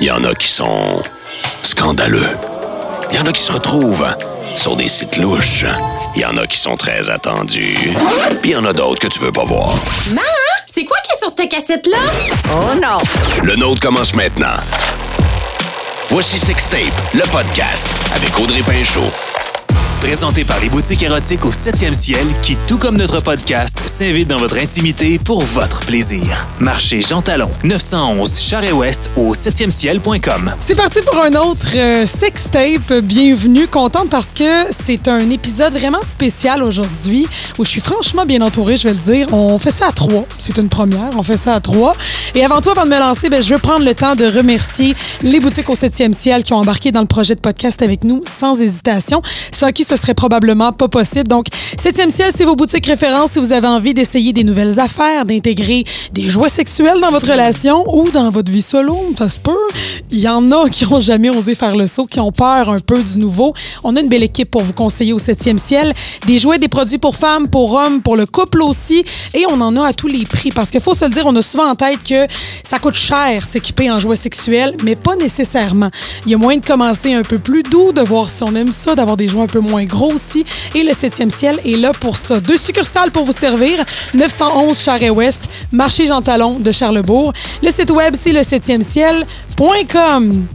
Il y en a qui sont scandaleux. Il y en a qui se retrouvent sur des sites louches. Il y en a qui sont très attendus. Puis il y en a d'autres que tu veux pas voir. Maman, c'est quoi qui est sur cette cassette-là? Oh non! Le nôtre commence maintenant. Voici Sextape, le podcast avec Audrey Pinchot. Présenté par les boutiques érotiques au 7e ciel qui, tout comme notre podcast, s'invitent dans votre intimité pour votre plaisir. Marché Jean Talon, 911 Charest-Ouest au 7e-ciel.com. C'est parti pour un autre euh, sextape. Bienvenue. Contente parce que c'est un épisode vraiment spécial aujourd'hui où je suis franchement bien entourée, je vais le dire. On fait ça à trois. C'est une première. On fait ça à trois. Et avant tout, avant de me lancer, ben, je veux prendre le temps de remercier les boutiques au 7e ciel qui ont embarqué dans le projet de podcast avec nous sans hésitation. Sans qui ce serait probablement pas possible. Donc, 7e ciel, c'est vos boutiques références si vous avez envie d'essayer des nouvelles affaires, d'intégrer des jouets sexuels dans votre relation ou dans votre vie solo. Ça se peut. Il y en a qui ont jamais osé faire le saut, qui ont peur un peu du nouveau. On a une belle équipe pour vous conseiller au 7e ciel. Des jouets, des produits pour femmes, pour hommes, pour le couple aussi. Et on en a à tous les prix. Parce qu'il faut se le dire, on a souvent en tête que ça coûte cher s'équiper en jouets sexuels, mais pas nécessairement. Il y a moyen de commencer un peu plus doux, de voir si on aime ça, d'avoir des jouets un peu moins gros aussi. Et le 7e ciel est là pour ça. Deux succursales pour vous servir. 911 Charest-Ouest, marché Jean Talon de Charlebourg. Le site web, c'est le 7e ciel.com.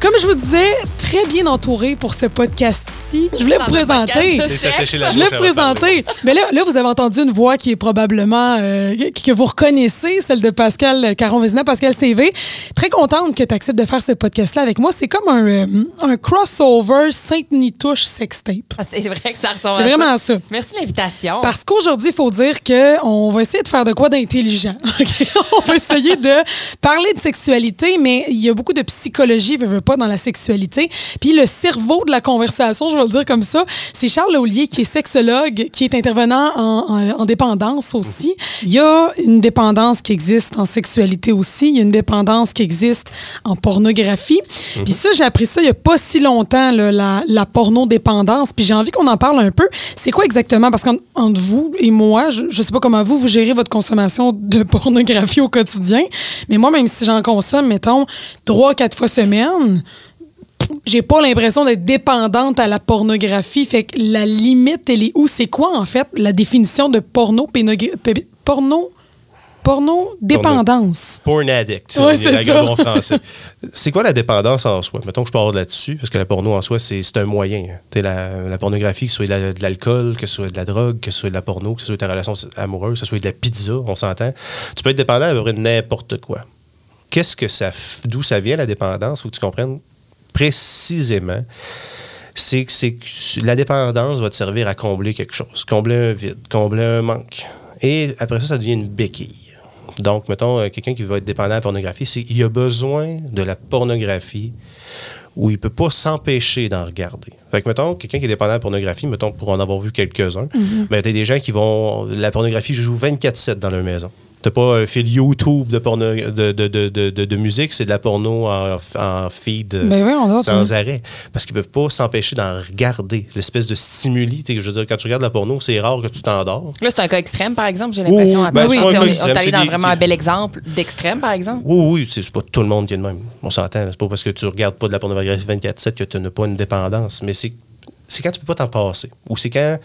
Comme je vous disais, très bien entouré pour ce podcast-ci. Je voulais vous présenter. Je voulais vous présenter. Mais là, là, vous avez entendu une voix qui est probablement euh, que vous reconnaissez, celle de Pascal Caron-Vézina, Pascal CV. Très contente que tu acceptes de faire ce podcast-là avec moi. C'est comme un, euh, un crossover Sainte-Nitouche sextape. Ah, C'est vrai que ça ressemble C'est vraiment ça. Merci de l'invitation. Parce qu'aujourd'hui, il faut dire qu'on va essayer de faire de quoi d'intelligent. On va essayer de parler de sexualité, mais il y a beaucoup de psychologie, veux pas, dans la sexualité. Puis le cerveau de la conversation, je vais le dire comme ça, c'est Charles Laulier qui est sexologue, qui est intervenant en, en- en dépendance aussi. Il y a une dépendance qui existe en sexualité aussi. Il y a une dépendance qui existe en pornographie. Puis ça, j'ai appris ça il y a pas si longtemps, là, la, la pornodépendance. Puis j'ai envie qu'on en parle un peu. C'est quoi exactement? Parce qu'entre vous et moi, je, je sais pas comment vous, vous gérez votre consommation de pornographie au quotidien, mais moi, même si j'en consomme, mettons, trois, quatre fois semaine, j'ai pas l'impression d'être dépendante à la pornographie. Fait que la limite, elle est où? C'est quoi, en fait, la définition de porno, pénogra- porno, porno, dépendance? Porn addict, Ouais, c'est ça. français. C'est quoi la dépendance en soi? Mettons que je parle là-dessus, parce que la porno en soi, c'est un moyen. La, la pornographie, que ce soit de la- de l'alcool, que ce soit de la drogue, que ce soit de la porno, que ce soit de ta relation amoureuse, que ce soit de la pizza, on s'entend. Tu peux être dépendant à peu près de n'importe quoi. Qu'est-ce que ça... D'où ça vient, la dépendance? faut que tu comprennes précisément. C'est que, la dépendance va te servir à combler quelque chose, combler un vide, combler un manque. Et après ça, ça devient une béquille. Donc, mettons, euh, quelqu'un qui va être dépendant à la pornographie, il a besoin de la pornographie où il peut pas s'empêcher d'en regarder. Fait que, mettons, quelqu'un qui est dépendant à la pornographie, mettons, pour en avoir vu quelques-uns, mais t'as des gens qui vont... La pornographie joue 24-7 dans leur maison. T'as pas un fil YouTube de, porno, de, de, de, de, de- de musique, c'est de la porno en, en feed euh, Ben oui, on sans toi. arrêt. Parce qu'ils peuvent pas s'empêcher d'en regarder. L'espèce de stimuli. Je veux dire, quand tu regardes la porno, c'est rare que tu t'endors. Là, c'est un cas extrême, par exemple, j'ai l'impression. Oui, à- ben, un on est- allé dans des- vraiment un bel exemple d'extrême, par exemple. Oui, oui, c'est pas tout le monde qui est de même. On s'entend. C'est pas parce que tu regardes pas de la pornographie 24-7 que tu n'as pas une dépendance. Mais c'est c'est quand tu peux pas t'en passer. Ou c'est quand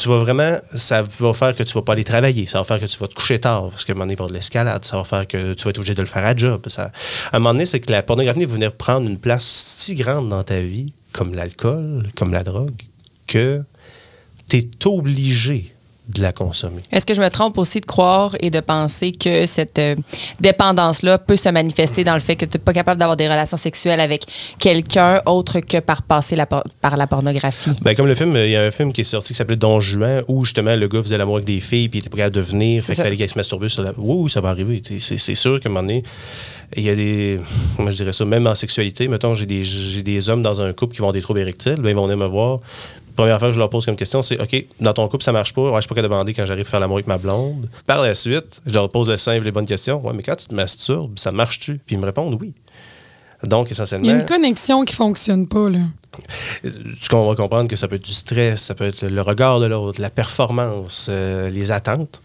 tu vas vraiment. Ça va faire que tu vas pas aller travailler. Ça va faire que tu vas te coucher tard. Parce qu'à un moment donné, il va y avoir de l'escalade. Ça va faire que tu vas être obligé de le faire à job. Ça, à un moment donné, c'est que la pornographie va venir prendre une place si grande dans ta vie, comme l'alcool, comme la drogue, que tu es obligé de la consommer. Est-ce que je me trompe aussi de croire et de penser que cette euh, dépendance-là peut se manifester dans le fait que tu n'es pas capable d'avoir des relations sexuelles avec quelqu'un autre que par passer la por- par la pornographie? Ben, comme le film, il y a un film qui est sorti qui s'appelait Don Juan, où justement le gars faisait l'amour avec des filles, puis il était pas capable de venir, fait qu'il fallait qu'il se masturbe sur la. Oui, oui, ça va arriver. C'est c'est sûr qu'à un moment donné, il y a des. Moi, je dirais ça, même en sexualité. Mettons, j'ai des, j'ai des hommes dans un couple qui vont avoir des troubles érectiles, ben, ils vont venir me voir. Première fois que je leur pose comme question, c'est OK, dans ton couple, ça marche pas. Ouais, je suis pas capable de demander quand j'arrive à faire l'amour avec ma blonde. Par la suite, je leur pose le simple les bonnes questions. Ouais, mais quand tu te masturbes, ça marche-tu? Puis ils me répondent oui. Donc, essentiellement. Il y a une connexion qui fonctionne pas, là. tu vas comprendre que ça peut être du stress, ça peut être le, le regard de l'autre, la performance, euh, les attentes.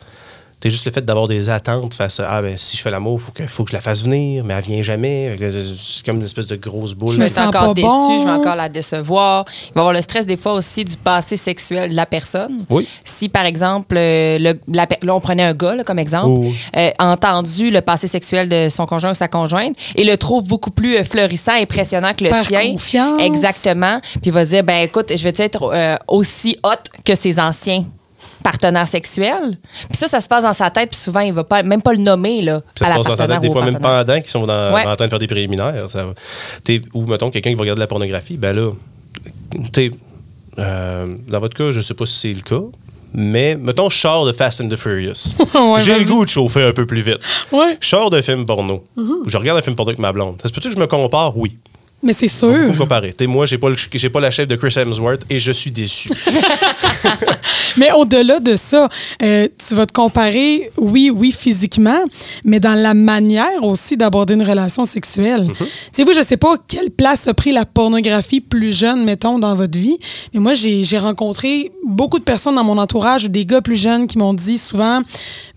T'es juste le fait d'avoir des attentes face à Ah, ben, si je fais l'amour, faut que, faut que je la fasse venir, mais elle vient jamais. C'est comme une espèce de grosse boule. Je me sens encore déçue, bon. je vais encore la décevoir. Il va y avoir le stress des fois aussi du passé sexuel de la personne. Oui. Si, par exemple, euh, le- la là, on prenait un gars là, comme exemple, Oh, euh, a entendu le passé sexuel de son conjoint ou sa conjointe et le trouve beaucoup plus euh, florissant, impressionnant que le Perd sien. confiance. Exactement. Puis il va se dire, ben écoute, je vais être euh, aussi hot que ses anciens? Partenaires sexuels. Puis ça, ça se passe dans sa tête, puis souvent, il va pas, même pas le nommer là, Ça à se passe dans sa partenaire tête, des fois même partenaire. pendant qu'ils sont dans, Ouais. en train de faire des préliminaires. Ça, ou, mettons, quelqu'un qui va regarder de la pornographie, ben là, t'es, euh, dans votre cas, je sais pas si c'est le cas, mais mettons, je sors de Fast and the Furious. Ouais, J'ai le goût de chauffer un peu plus vite. Ouais. Je sors d'un film porno. Mm-hmm. Je regarde un film porno avec ma blonde. Ça se peut-tu que je me compare? Oui. Mais c'est sûr. me comparer. T'sais, moi, j'ai pas, le- j'ai pas la chef de Chris Hemsworth et je suis déçu. Mais au-delà de ça, euh, tu vas te comparer, oui, oui, physiquement, mais dans la manière aussi d'aborder une relation sexuelle. Tu sais, vous, je sais pas quelle place a pris la pornographie plus jeune, mettons, dans votre vie, mais moi, j'ai rencontré beaucoup de personnes dans mon entourage ou des gars plus jeunes qui m'ont dit souvent,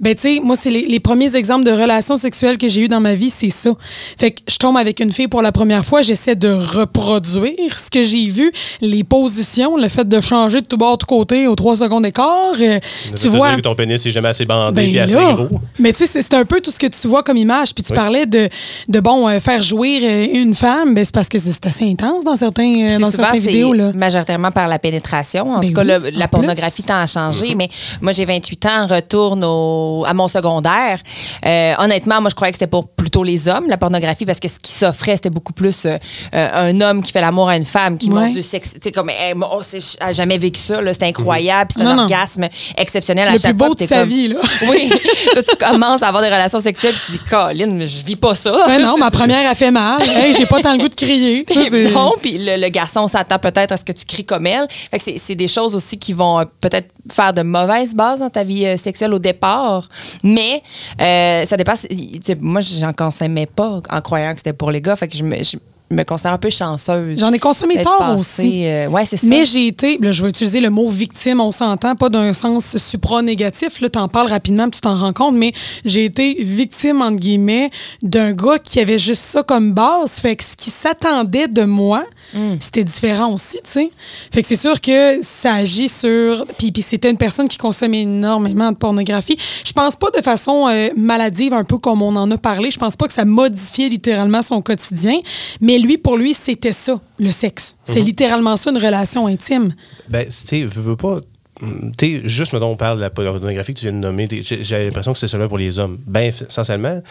ben, tu sais, moi, c'est les, les premiers exemples de relations sexuelles que j'ai eues dans ma vie, c'est ça. Fait que je tombe avec une fille pour la première fois, j'essaie de reproduire ce que j'ai vu, les positions, le fait de changer de tout bord, de tout côté aux trois secondes d'écart. euh, tu vois. que ton pénis est jamais assez bandé Ben et assez gros. Mais tu sais, c'est- c'est un peu tout ce que tu vois comme image. Puis tu Oui. parlais de, de bon, euh, faire jouir euh, une femme, ben, c'est parce que c'est assez intense dans certains, euh, dans souvent, certaines c'est vidéos. Là. majoritairement par la pénétration. En Ben tout cas, oui, le- la pornographie tend à changer. Mais moi, j'ai 28 ans, retourne au- à mon secondaire. Euh, honnêtement, moi, je croyais que c'était pour plutôt les hommes, la pornographie, parce que ce qui s'offrait, c'était beaucoup plus euh, euh, un homme qui fait l'amour à une femme, qui Ouais. montre du sexe. Tu sais, comme, hey, moi, oh, c'est- j'ai jamais vécu ça, là, c'est incroyable, puis c'est un non. orgasme exceptionnel à Le chaque plus fois. beau de t'es sa comme- vie, là. Oui. Toi, tu commences à avoir des relations sexuelles, puis tu dis, Colin, mais je vis pas ça. Ouais, non, ma première a fait mal. Hey, j'ai pas tant le goût de crier. Ça, non, puis le, le garçon s'attend peut-être à ce que tu cries comme elle. Fait que c'est- c'est des choses aussi qui vont euh, peut-être faire de mauvaises bases dans ta vie euh, sexuelle au départ. Mais euh, ça sais, Moi, j'en consommais pas en croyant que c'était pour les gars. Fait que je me, je me considère un peu chanceuse. J'en ai consommé tard passée, aussi. euh, ouais, c'est ça. Mais j'ai été, là, je vais utiliser le mot victime, on s'entend, pas d'un sens supra-négatif. Là, t'en parles rapidement, puis tu t'en rends compte, mais j'ai été victime, entre guillemets, d'un gars qui avait juste ça comme base. Fait que ce qui s'attendait de moi, Hmm. c'était différent aussi, tu sais. Fait que c'est sûr que ça agit sur. Puis, puis c'était une personne qui consommait énormément de pornographie. Je pense pas de façon euh, maladive, un peu comme on en a parlé. Je pense pas que ça modifiait littéralement son quotidien. Mais lui, pour lui, c'était ça, le sexe. C'est littéralement ça, une relation intime. Ben, tu sais, veux, veux pas. Tu sais, juste, mettons, on parle de la pornographie que tu viens de nommer. J'ai l'impression que c'est seulement pour les hommes. Ben, essentiellement,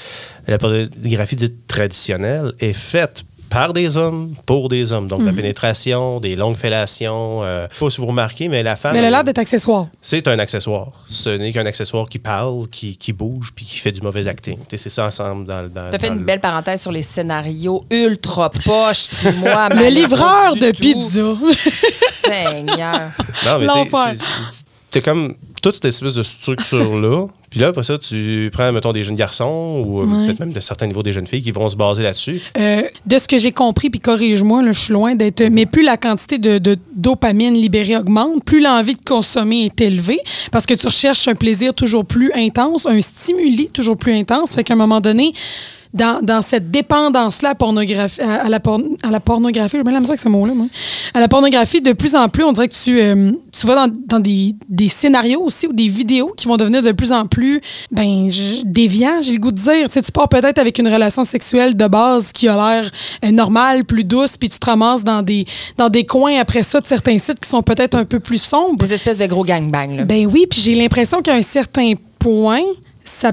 la pornographie dite traditionnelle est faite par des hommes, pour des hommes. Donc, la pénétration, des longues fellations. euh, je sais pas si vous remarquez, mais la femme. Mais elle a l'air d'être accessoire. C'est un accessoire. Ce n'est qu'un accessoire qui parle, qui, qui bouge, puis qui fait du mauvais acting. Tu sais, C'est ça ensemble dans, dans T'as fait dans une le- belle parenthèse sur les scénarios ultra poches qui, moi, Le livreur de tout. pizza. Seigneur. Non, mais t'es comme toute cette espèce de structure-là. Puis là, après ça, tu prends, mettons, des jeunes garçons ou euh, Ouais. peut-être même de certains niveaux des jeunes filles qui vont se baser là-dessus. Euh, de ce que j'ai compris, puis corrige-moi, je suis loin d'être. Mais plus la quantité de, de dopamine libérée augmente, plus l'envie de consommer est élevée, parce que tu recherches un plaisir toujours plus intense, un stimuli toujours plus intense. Fait qu'à un moment donné, dans, dans cette dépendance-là à, à, à la por- à la pornographie, avec ce mot-là, moi. À la pornographie, de plus en plus, on dirait que tu, euh, tu vas dans, dans des, des scénarios aussi ou des vidéos qui vont devenir de plus en plus ben, déviants, j'ai le goût de dire. Tu sais, tu pars peut-être avec une relation sexuelle de base qui a l'air euh, normale, plus douce, puis tu te ramasses dans des, dans des coins après ça de certains sites qui sont peut-être un peu plus sombres. Des espèces de gros gangbangs, là. Ben oui, puis j'ai l'impression qu'à un certain point,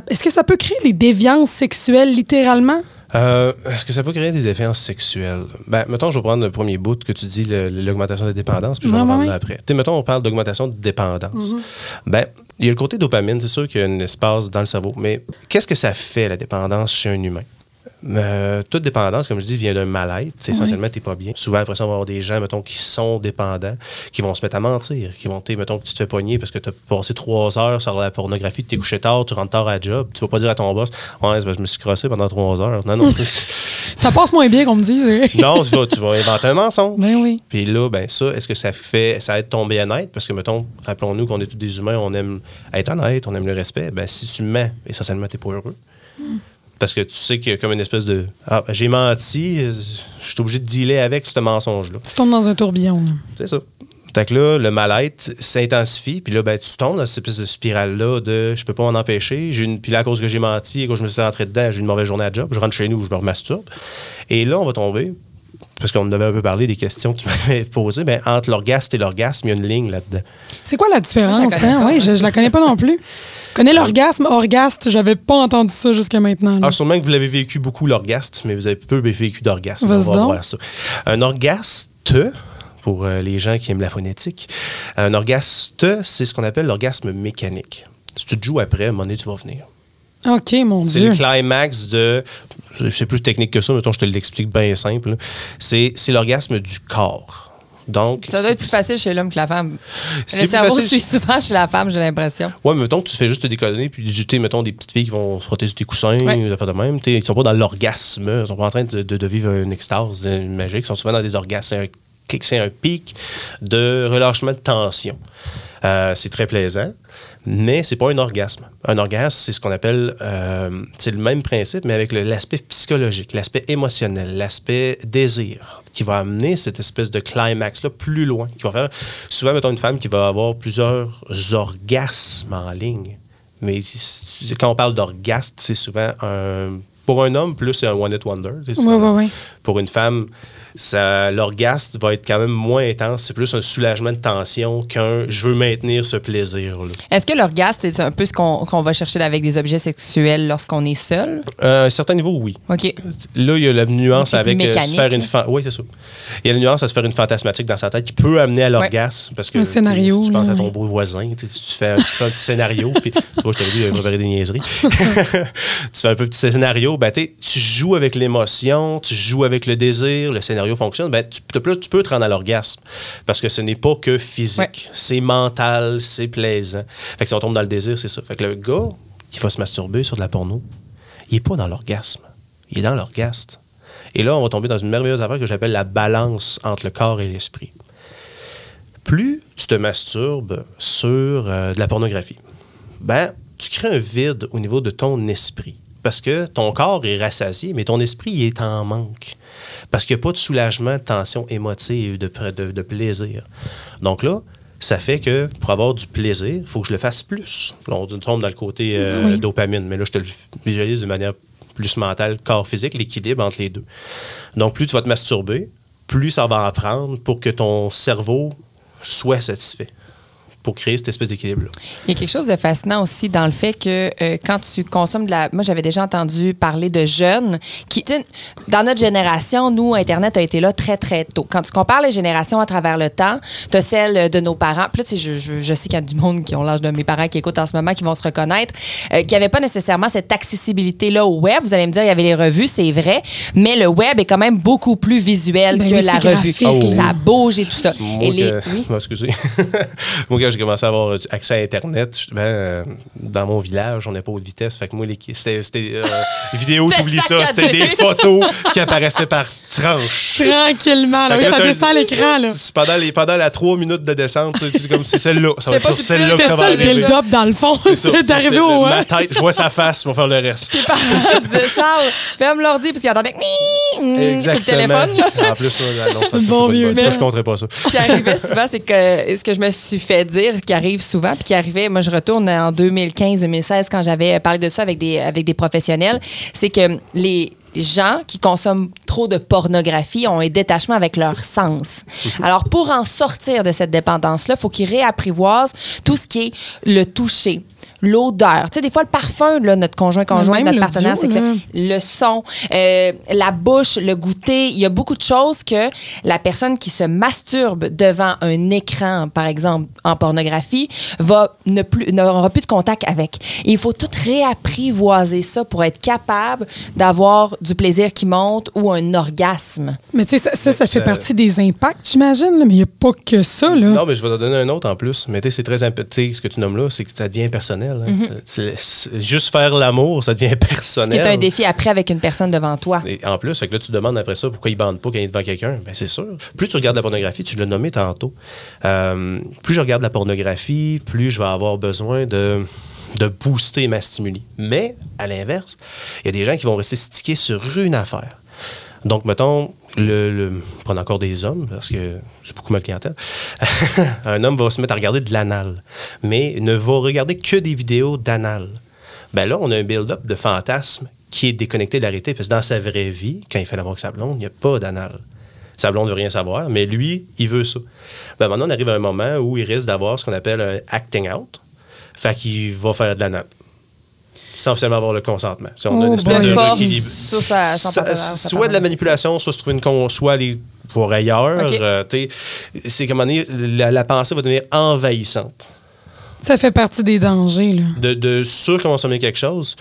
est-ce que ça peut créer des déviances sexuelles littéralement? Euh, Est-ce que ça peut créer des défiances sexuelles? Ben, mettons, je vais prendre le premier bout que tu dis, l'augmentation de la dépendance, puis je vais en ouais. après. Tu sais, mettons, on parle d'augmentation de dépendance. Ben, il y a le côté dopamine, c'est sûr qu'il y a un espace dans le cerveau, mais qu'est-ce que ça fait, la dépendance, chez un humain? Euh, toute dépendance, comme je dis, vient d'un mal-être. C'est Essentiellement, tu pas bien. Souvent, après ça, on va avoir des gens, mettons, qui sont dépendants, qui vont se mettre à mentir, qui vont, mettons, que tu te fais pogner parce que tu as passé trois heures sur la pornographie, tu t'es couché tard, tu rentres tard à la job. Tu vas pas dire à ton boss, ouais, je me suis crossé pendant trois heures. Non, non. Ça passe moins bien qu'on me dise. non, tu vas, tu vas inventer un mensonge. Ben oui. Puis là, ben ça, est-ce que ça fait, ça aide ton bien-être? Parce que, mettons, rappelons-nous qu'on est tous des humains, on aime être honnête, on aime le respect. Ben si tu mens, essentiellement, t'es pas heureux. Parce que tu sais qu'il y a comme une espèce de. Ah, ben, j'ai menti, je suis obligé de dealer avec ce mensonge-là. Tu tombes dans un tourbillon. C'est ça. Fait que là, le mal-être s'intensifie, puis là, ben, tu tombes dans cette espèce de spirale-là de je peux pas m'en empêcher. J'ai une, puis là, à cause que j'ai menti et que je me suis rentré dedans, j'ai une mauvaise journée à job, je rentre chez nous, je me remasturbe. Et là, on va tomber, parce qu'on avait un peu parlé des questions que tu m'avais posées, ben, entre l'orgasme et l'orgasme, il y a une ligne là-dedans. C'est quoi la différence? Moi, je la hein? je, je la connais pas non plus. Je connais l'orgasme, orgaste, j'avais pas entendu ça jusqu'à maintenant. là. Sûrement que vous l'avez vécu beaucoup, l'orgasme, mais vous avez peu vécu d'orgasme. On va donc. voir ça. Un orgaste, pour euh, les gens qui aiment la phonétique, un orgaste, c'est ce qu'on appelle l'orgasme mécanique. Si tu te joues après, à un moment donné, tu vas venir. OK, mon C'est Dieu. le climax de. C'est plus technique que ça, mettons, je te l'explique bien simple. C'est c'est l'orgasme du corps. Donc. Ça doit être plus facile chez l'homme que la femme. C'est Le cerveau facile- suit souvent chez la femme, j'ai l'impression. Ouais, mais mettons que tu fais juste te déconner, puis tu mettons des petites filles qui vont se frotter sur tes coussins, Ouais. des affaires de même. Ils sont pas dans l'orgasme, ils sont pas en train de, de- de vivre une extase euh, magique, ils sont souvent dans des orgasmes. C'est un, pic de relâchement de tension. Euh, c'est très plaisant, mais c'est pas un orgasme. Un orgasme, c'est ce qu'on appelle, euh, c'est le même principe, mais avec l'aspect psychologique, l'aspect émotionnel, l'aspect désir, qui va amener cette espèce de climax-là plus loin, qui va faire souvent, mettons, une femme qui va avoir plusieurs orgasmes en ligne. Mais quand on parle d'orgasme, c'est souvent un. Pour un homme, plus c'est un one-hit wonder. comme- ouais, ouais. Pour une femme, l'orgasme va être quand même moins intense. C'est plus un soulagement de tension qu'un je veux maintenir ce plaisir-là. Est-ce que l'orgasme, c'est un peu ce qu'on va chercher avec des objets sexuels lorsqu'on est seul? À un certain niveau, oui. OK. Là, il y a la nuance avec euh, se faire une Oui, c'est ça. Il y a la nuance à se faire une fantasmatique dans sa tête qui peut amener à l'orgasme. Parce que Un scénario, Si tu penses à ton beau voisin, tu, sais, tu fais, un- tu fais un petit scénario, puis tu vois, je t'avais dit, il préparé des niaiseries. tu fais un peu petit scénario, ben, tu joues avec l'émotion, tu joues avec le désir, le scénario fonctionne, ben, tu, tu peux, te rendre à l'orgasme. Parce que ce n'est pas que physique. Ouais. C'est mental, c'est plaisant. Fait que si on tombe dans le désir, c'est ça. Fait que le gars qui va se masturber sur de la porno, il n'est pas dans l'orgasme. Il est dans l'orgasme. Et là, on va tomber dans une merveilleuse affaire que j'appelle la balance entre le corps et l'esprit. Plus tu te masturbes sur euh, de la pornographie, ben, tu crées un vide au niveau de ton esprit. Parce que ton corps est rassasié, mais ton esprit il est en manque. Parce qu'il n'y a pas de soulagement, de tension émotive, de, pr- de- de plaisir. Donc là, ça fait que pour avoir du plaisir, il faut que je le fasse plus. Là, on tombe dans le côté euh, Oui. dopamine, mais là, je te le visualise de manière plus mentale, corps physique, l'équilibre entre les deux. Donc, plus tu vas te masturber, plus ça va en prendre pour que ton cerveau soit satisfait, pour créer cette espèce d'équilibre-là. Il y a quelque chose de fascinant aussi dans le fait que euh, quand tu consommes de la. Moi, j'avais déjà entendu parler de jeunes qui. tu sais, Dans notre génération, nous, Internet a été là très, très tôt. Quand tu compares les générations à travers le temps, tu as celle de nos parents. Puis là, tu sais, je, je, je sais qu'il y a du monde qui ont l'âge de mes parents qui écoutent en ce moment, qui vont se reconnaître, euh, qui n'avaient pas nécessairement cette accessibilité-là au web. Vous allez me dire, il y avait les revues, c'est vrai, mais le web est quand même beaucoup plus visuel Ben que la revue. Oh. Ça bouge et tout ça. Moi, et les. Oui? Excusez. moi, quand j'ai commencé à avoir accès à Internet, justement, euh, dans mon village, on n'est pas haute vitesse. Fait que moi, les- c'était c'était, euh, vidéo, t'oublies ça. C'était des photos qui apparaissaient par tranches. Tranquillement. Là, oui, ça descend à l'écran. là. Pendant, les, pendant la trois minutes de descente, c'est comme c'est celle-là. Ça va être sur celle-là que ça va ça le arriver. build-up dans le fond. C'est d'arriver au Ma tête, je vois sa face, ils vont faire le reste. Disait, Charles, ferme l'ordi, parce qu'il entendait sur le téléphone. En plus, ça, non, ça, bon je compterais pas ça. Ce qui arrivait souvent, c'est que ce que je me suis fait dire, qui arrive souvent, puis qui arrivait, moi je retourne en 2015-2016 quand j'avais parlé de ça avec des, avec des professionnels, c'est que les gens qui consomment trop de pornographie ont un détachement avec leur sens. Alors pour en sortir de cette dépendance-là, il faut qu'ils réapprivoisent tout ce qui est le toucher, l'odeur. Tu sais, des fois, le parfum, là, notre conjoint, conjoint, notre partenaire sexuel, le son, euh, la bouche, le goûter. Il y a beaucoup de choses que la personne qui se masturbe devant un écran, par exemple, en pornographie, va ne plus, n'aura plus de contact avec. Et il faut tout réapprivoiser ça pour être capable d'avoir du plaisir qui monte ou un orgasme. Mais tu sais, ça, ça, ça fait partie des impacts, j'imagine, mais il n'y a pas que ça. Là. Non, mais je vais t'en donner un autre en plus. Mais tu sais, c'est très tu sais, ce que tu nommes là, c'est que ça devient personnel. Hein. C'est- c'est- juste faire l'amour, ça devient personnel. qui est un défi après avec une personne devant toi. Et en plus, fait que là, tu demandes après ça pourquoi il bande pas quand il est devant quelqu'un? Ben, c'est sûr. Plus tu regardes la pornographie, tu l'as nommé tantôt, euh, plus je regarde la pornographie, plus je vais avoir besoin de, de booster ma stimuli. Mais, à l'inverse, il y a des gens qui vont rester stickés sur une affaire. Donc, mettons, le, le- prendre encore des hommes, parce que c'est beaucoup ma clientèle. un homme va se mettre à regarder de l'anal, mais ne va regarder que des vidéos d'anal. Ben là, on a un build-up de fantasme qui est déconnecté de la réalité, parce que dans sa vraie vie, quand il fait l'amour avec sa blonde, il n'y a pas d'anal. Sa ne veut rien savoir, mais lui, il veut ça. Ben maintenant, on arrive à un moment où il risque d'avoir ce qu'on appelle un acting out. Fait qu'il va faire de l'anal. Sans officiellement avoir le consentement. Si on a Oh une espèce boy. de De force, ça, soit de la manipulation, soit se trouver une con, soit aller voir ailleurs. OK. euh, c'est comme la, la pensée va devenir envahissante. Ça fait partie des dangers. Là. De, de surconsommer quelque chose.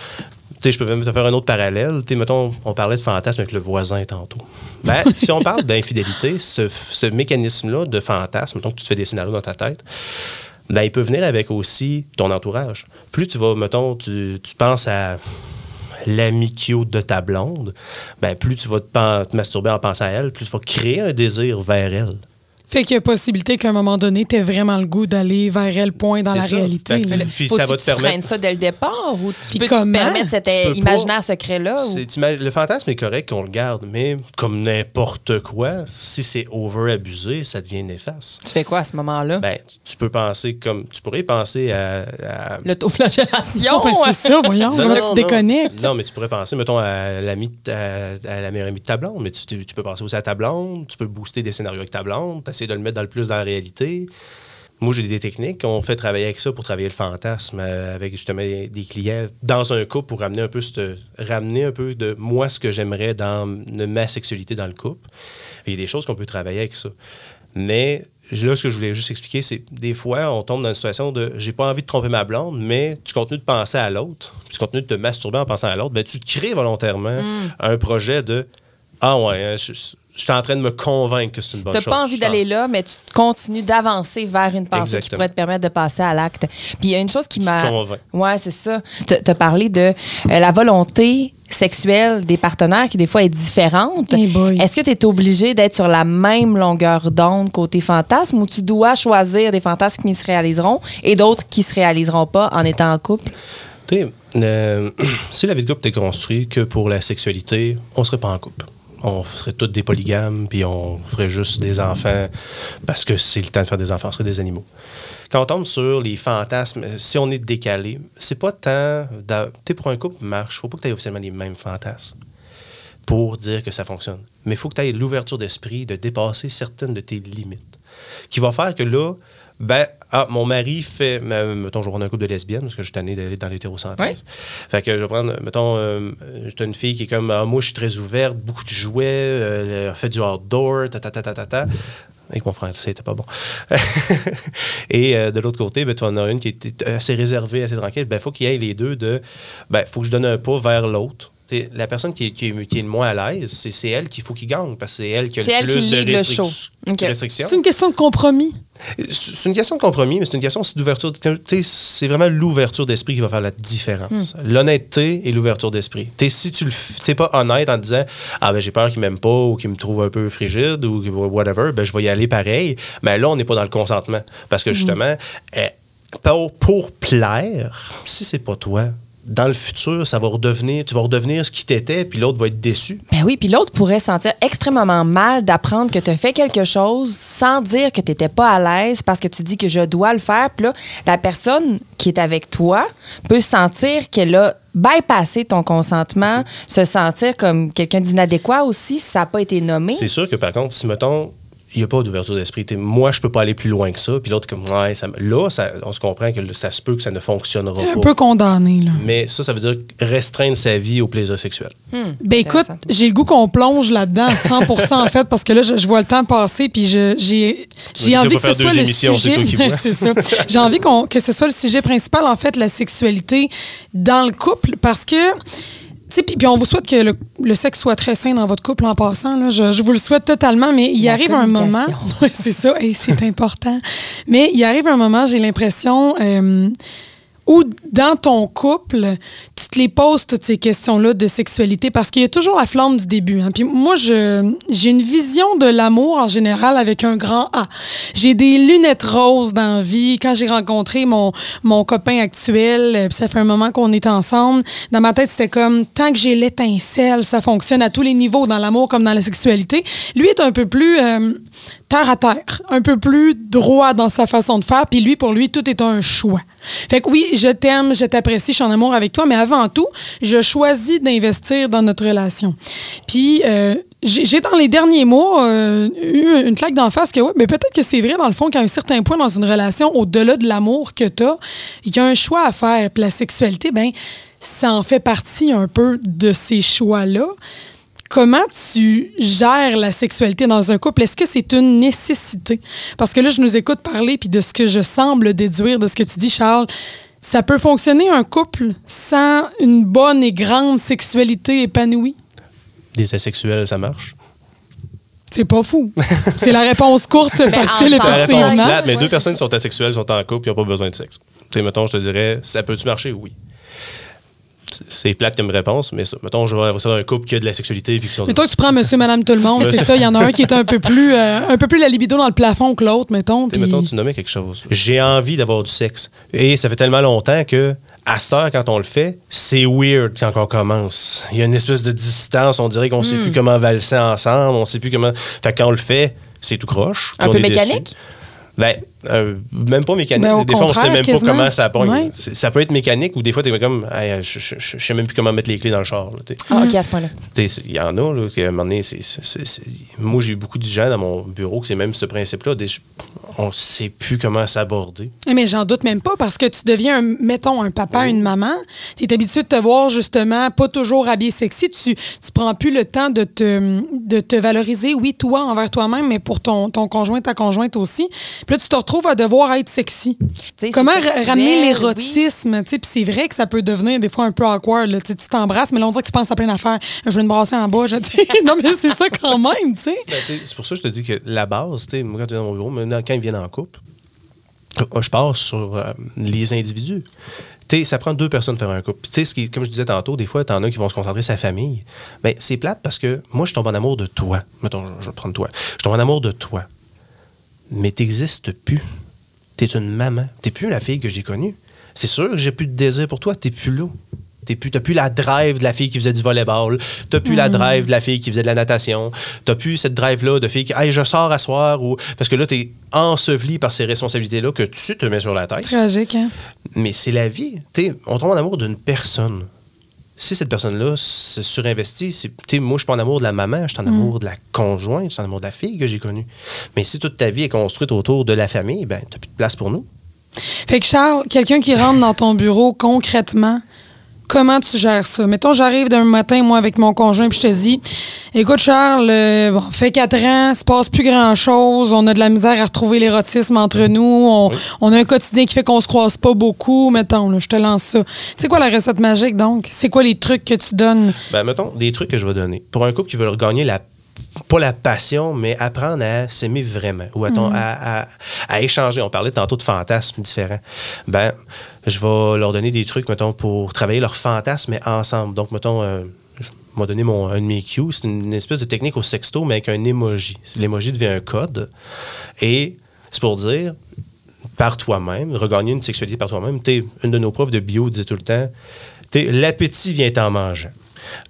T'sais, je peux même te faire un autre parallèle. T'sais, mettons, on parlait de fantasme avec le voisin tantôt. Ben, si on parle d'infidélité, ce, ce mécanisme-là de fantasme, mettons que tu te fais des scénarios dans ta tête, ben, il peut venir avec aussi ton entourage. Plus tu vas, mettons, tu, penses à l'ami cute de ta blonde, ben, plus tu vas te, te masturber en pensant à elle, plus tu vas créer un désir vers elle. Fait qu'il y a possibilité qu'à un moment donné, tu aies vraiment le goût d'aller vers elle point dans la ça. réalité. Fait que là. le- Puis ça va te tu permettre. ça dès le départ ou tu Puis peux comment? te permettre cet Tu imaginaire secret-là? ou- Le fantasme est correct qu'on le garde, mais comme n'importe quoi, si c'est over abusé, ça devient néfaste. Tu fais quoi à ce moment-là? Ben, tu peux penser comme. Tu pourrais penser à. à- L'autoflagellation? C'est ça, voyons, Non, non, tu non. te déconnectes? Non, mais tu pourrais penser, mettons, l'ami à la meilleure amie de ta blonde, mais tu, tu peux penser aussi à ta blonde, tu peux booster des scénarios avec ta blonde, essayer de le mettre dans le plus dans la réalité. Moi, j'ai des techniques. On fait travailler avec ça pour travailler le fantasme euh, avec justement des clients dans un couple pour ramener un peu, cette- ramener un peu de moi ce que j'aimerais dans de ma sexualité dans le couple. Il y a des choses qu'on peut travailler avec ça. Mais là, ce que je voulais juste expliquer, c'est des fois, on tombe dans une situation de j'ai pas envie de tromper ma blonde, mais tu continues de penser à l'autre, puis tu continues de te masturber en pensant à l'autre, ben, tu te crées volontairement Mm. un projet de Ah ouais, hein, je suis en train de me convaincre que c'est une bonne T'as chose. pas envie d'aller là, mais tu continues d'avancer vers une pensée qui pourrait te permettre de passer à l'acte. Puis il y a une chose qui Tu te m'a. convaincs. Ouais, c'est ça. Tu as parlé de euh, la volonté sexuelle des partenaires qui, des fois, est différente. Hey boy. Est-ce que tu es obligé d'être sur la même longueur d'onde côté fantasme ou tu dois choisir des fantasmes qui se réaliseront et d'autres qui se réaliseront pas en étant en couple? Tu sais, euh, si la vie de couple était construite que pour la sexualité, on serait pas en couple. On ferait tous des polygames, puis on ferait juste des enfants parce que c'est le temps de faire des enfants, on serait des animaux. Quand on tombe sur les fantasmes, euh, si on est décalé, c'est pas tant. Tu pour un couple marche, faut pas que tu aies officiellement les mêmes fantasmes pour dire que ça fonctionne. Mais il faut que tu aies l'ouverture d'esprit de dépasser certaines de tes limites. Qui va faire que là, ben, ah, mon mari fait, me- mettons, je vais prendre un couple de lesbiennes, parce que je suis tanné d'aller dans l'hétérocentrisme. Fait que je vais prendre, mettons, euh, j'ai une fille qui est comme, ah, moi, je suis très ouverte, beaucoup de jouets, euh, elle fait du outdoor, ta ta ta ta ta ta. Avec mon frère, c'était pas bon. Et euh, de l'autre côté, ben, tu en as une qui est assez réservée, assez tranquille. Ben, il faut qu'il y ait les deux de, ben, faut que je donne un pas vers l'autre. La personne qui est, qui, est, qui est le moins à l'aise, c'est, c'est elle qu'il faut qu'il gagne, parce que c'est elle qui a C'est le elle plus qui de restric- restrictions. C'est une question de compromis. C'est une question de compromis, mais c'est une question aussi d'ouverture. C'est vraiment l'ouverture d'esprit qui va faire la différence. Hmm. L'honnêteté et l'ouverture d'esprit. Si tu n'es pas honnête en disant Ah, ben j'ai peur qu'il m'aime pas ou qu'il me trouve un peu frigide ou whatever, ben je vais y aller pareil. Mais là, on n'est pas dans le consentement. Parce que justement, eh, pour, pour plaire, si c'est pas toi, dans le futur, ça va redevenir, tu vas redevenir ce qui t'étais, puis l'autre va être déçu. Ben oui, puis l'autre pourrait se sentir extrêmement mal d'apprendre que tu as fait quelque chose sans dire que tu n'étais pas à l'aise parce que tu dis que je dois le faire. Puis là, la personne qui est avec toi peut sentir qu'elle a bypassé ton consentement, se sentir comme quelqu'un d'inadéquat aussi si ça n'a pas été nommé. C'est sûr que par contre, si mettons, il n'y a pas d'ouverture d'esprit. Moi, je peux pas aller plus loin que ça. Puis l'autre, comme, ouais, ça, là, ça- on se comprend que ça se peut que ça ne fonctionnera T'es un pas. peu condamné, là. Mais ça, ça veut dire restreindre sa vie au plaisir sexuel. Ben écoute, j'ai le goût qu'on plonge là-dedans à 100% en fait, parce que là, je, je vois le temps passer, puis j'ai envie pas que ce soit le sujet. c'est ça. J'ai envie qu'on que ce soit le sujet principal, en fait, la sexualité dans le couple, parce que. Puis, puis on vous souhaite que le, le sexe soit très sain dans votre couple en passant. Là. Je, je vous le souhaite totalement, mais il La arrive un moment. c'est ça, et c'est important. Mais il arrive un moment, j'ai l'impression, euh, où dans ton couple, tu te les poses toutes ces questions-là de sexualité parce qu'il y a toujours la flamme du début. hein. Puis moi, j'ai une vision de l'amour en général avec un grand A. J'ai des lunettes roses dans la vie. Quand j'ai rencontré mon, mon copain actuel, euh, ça fait un moment qu'on est ensemble, dans ma tête, c'était comme tant que j'ai l'étincelle, ça fonctionne à tous les niveaux dans l'amour comme dans la sexualité. Lui est un peu plus euh, à terre, un peu plus droit dans sa façon de faire. Puis lui, pour lui, tout est un choix. Fait que oui, je t'aime, je t'apprécie, je suis en amour avec toi, mais avant tout, je choisis d'investir dans notre relation. Puis euh, j'ai dans les derniers mois euh, eu une claque d'en face que oui, mais peut-être que c'est vrai dans le fond qu'à un certain point dans une relation, au-delà de l'amour que tu as, il y a un choix à faire. Puis la sexualité, ben ça en fait partie un peu de ces choix-là. Comment tu gères la sexualité dans un couple? Est-ce que c'est une nécessité? Parce que là, je nous écoute parler, puis de ce que je semble déduire de ce que tu dis, Charles, ça peut fonctionner un couple sans une bonne et grande sexualité épanouie? Des asexuels, ça marche. C'est pas fou. C'est la réponse courte, facile, ensemble. C'est la réponse effectivement. plate, mais Ouais, deux personnes qui sont asexuelles sont en couple, ils n'ont pas besoin de sexe. Tu sais, mettons, je te dirais, ça peut-tu marcher? Oui. C'est plate comme réponse, mais ça, mettons, je vais avoir ça dans un couple qui a de la sexualité. Puis qui sont... Mais toi, tu prends monsieur, madame, tout le monde, c'est ça. Il y en a un qui est un peu plus, euh, un peu plus la libido dans le plafond que l'autre, mettons. Puis- mettons, tu nommais quelque chose. J'ai envie d'avoir du sexe. Et ça fait tellement longtemps que, à cette heure, quand on le fait, c'est weird quand on commence. Il y a une espèce de distance. On dirait qu'on Hmm. sait plus comment valser ensemble. On sait plus comment. Fait que quand on le fait, c'est tout croche. Un on peu déçu. mécanique? Ben, euh, même pas mécanique. Ben, des fois, on sait même quasiment. pas comment ça pogne. Ouais. Ça peut être mécanique ou des fois, t'es comme, Hey, je, je, je, sais même plus comment mettre les clés dans le char. là. Ah, OK, à ce point-là. Il y en a, là, qu'à un moment donné, c'est- c'est- c'est- c'est- moi, j'ai eu beaucoup de gens dans mon bureau que c'est même ce principe-là. des- On sait plus comment s'aborder. Eh, Mais j'en doute même pas parce que tu deviens, un, mettons, un papa, une maman. Tu es habitué de te voir justement pas toujours habillé sexy. Tu, tu prends plus le temps de te, de te valoriser, oui, toi envers toi-même, mais pour ton, ton conjoint, ta conjointe aussi. Puis là, tu te retrouves à devoir être sexy. Comment sexuel, ramener oui. l'érotisme? tu sais, Puis c'est vrai que ça peut devenir des fois un peu awkward. là. Tu t'embrasses, mais là, on dirait que tu penses à plein d'affaires. Je vais me brasser en bas. Je, non, mais c'est ça quand même, tu sais. Ben, c'est pour ça que je te dis que la base, t'sais, moi, quand tu es dans mon bureau, maintenant, quand ils viennent en couple, euh, je pars sur euh, les individus. T'sais, ça prend deux personnes de faire un couple. Puis, t'sais, ce qui, comme je disais tantôt, des fois, t'en as qui vont se concentrer sur sa famille. Ben, c'est plate parce que moi, je tombe en amour de toi. Mettons, je vais prendre toi. Je tombe en amour de toi. Mais t'existes plus. T'es une maman. T'es plus la fille que j'ai connue. C'est sûr que j'ai plus de désir pour toi. T'es plus là. T'es plus, t'as plus la drive de la fille qui faisait du volleyball. T'as plus la drive de la fille qui faisait de la natation. T'as plus cette drive-là de fille qui, hey, je sors à soir. Ou... Parce que là, t'es enseveli par ces responsabilités-là que tu te mets sur la tête. Tragique, hein? Mais c'est la vie. T'sais, on tombe en amour d'une personne. Si cette personne-là se surinvestit, c'est, moi, je suis pas en amour de la maman, je suis en amour de la conjointe, je suis en amour de la fille que j'ai connue. Mais si toute ta vie est construite autour de la famille, ben, t'as plus de place pour nous. Fait que Charles, quelqu'un qui rentre dans ton bureau concrètement, comment tu gères ça? Mettons, j'arrive d'un matin, moi, avec mon conjoint, puis je te dis Écoute, Charles, euh, bon, fait quatre ans, il se passe plus grand-chose, on a de la misère à retrouver l'érotisme entre nous, on, on a un quotidien qui fait qu'on se croise pas beaucoup, mettons, là, je te lance ça. C'est quoi la recette magique, donc? C'est quoi les trucs que tu donnes? Ben, mettons, des trucs que je vais donner. Pour un couple qui veut regagner la pas la passion, mais apprendre à s'aimer vraiment ou attends, à, à- à échanger. On parlait tantôt de fantasmes différents. Ben, je vais leur donner des trucs, mettons, pour travailler leurs fantasmes, mais ensemble. Donc, mettons, euh, je m'a donné mon, un de mes cues. C'est une espèce de technique au sexto, mais avec un emoji. L'emoji devient un code. Et c'est pour dire, par toi-même, regagner une sexualité par toi-même. Une de nos profs de bio disait tout le temps, l'appétit vient en mangeant.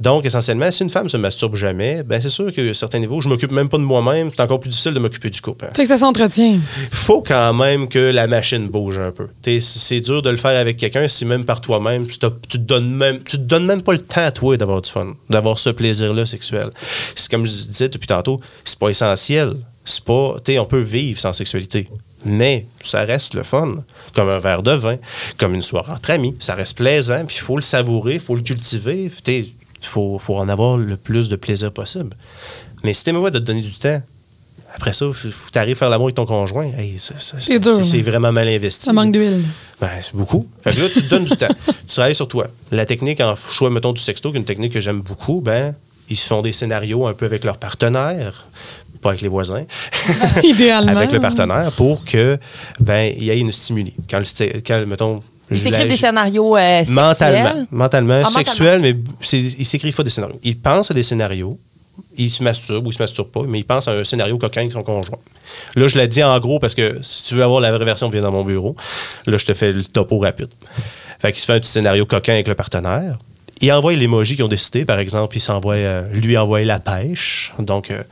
Donc, essentiellement, si une femme se masturbe jamais, ben c'est sûr qu'à un certain niveau, je m'occupe même pas de moi-même, c'est encore plus difficile de m'occuper du couple. hein. Fait que ça s'entretient. faut quand même que la machine bouge un peu. C'est dur de le faire avec quelqu'un si même par toi-même, tu, tu te donnes même, tu te donnes même pas le temps, toi, d'avoir du fun, d'avoir ce plaisir-là sexuel. C'est comme je disais depuis tantôt, c'est pas essentiel. C'est pas. Tu on peut vivre sans sexualité. Mais ça reste le fun. Comme un verre de vin, comme une soirée entre amis. Ça reste plaisant, puis il faut le savourer, il faut le cultiver. Il faut, faut en avoir le plus de plaisir possible. Mais si t'es mauvais de te donner du temps, après ça, faut que t'arrives à faire l'amour avec ton conjoint. Hey, C'est dur, C'est vraiment mal investi. Ça manque d'huile. Ben, c'est beaucoup. Fait que là, tu te donnes du temps. Tu travailles sur toi. La technique en choix, mettons, du sexto, qui est une technique que j'aime beaucoup, ben, ils se font des scénarios un peu avec leurs partenaires, pas avec les voisins, Idéalement. avec le partenaire, pour que, ben, il y ait une stimuli. Quand, le, quand mettons, Ils la- s'écrivent des scénarios euh, sexuels. Mentalement. Mentalement, Ah, sexuel, mais ils s'écrivent pas des scénarios. Ils pensent à des scénarios. Ils se masturbent ou ils se masturbent pas, mais ils pensent à un scénario coquin avec son conjoint. Là, je l'ai dit en gros parce que si tu veux avoir la vraie version, viens dans mon bureau. Là, je te fais le topo rapide. Fait qu'il se fait un petit scénario coquin avec le partenaire. Il envoie l'emoji qu'ils ont décidé. Par exemple, il s'envoie, euh, lui envoie la pêche. Donc, euh,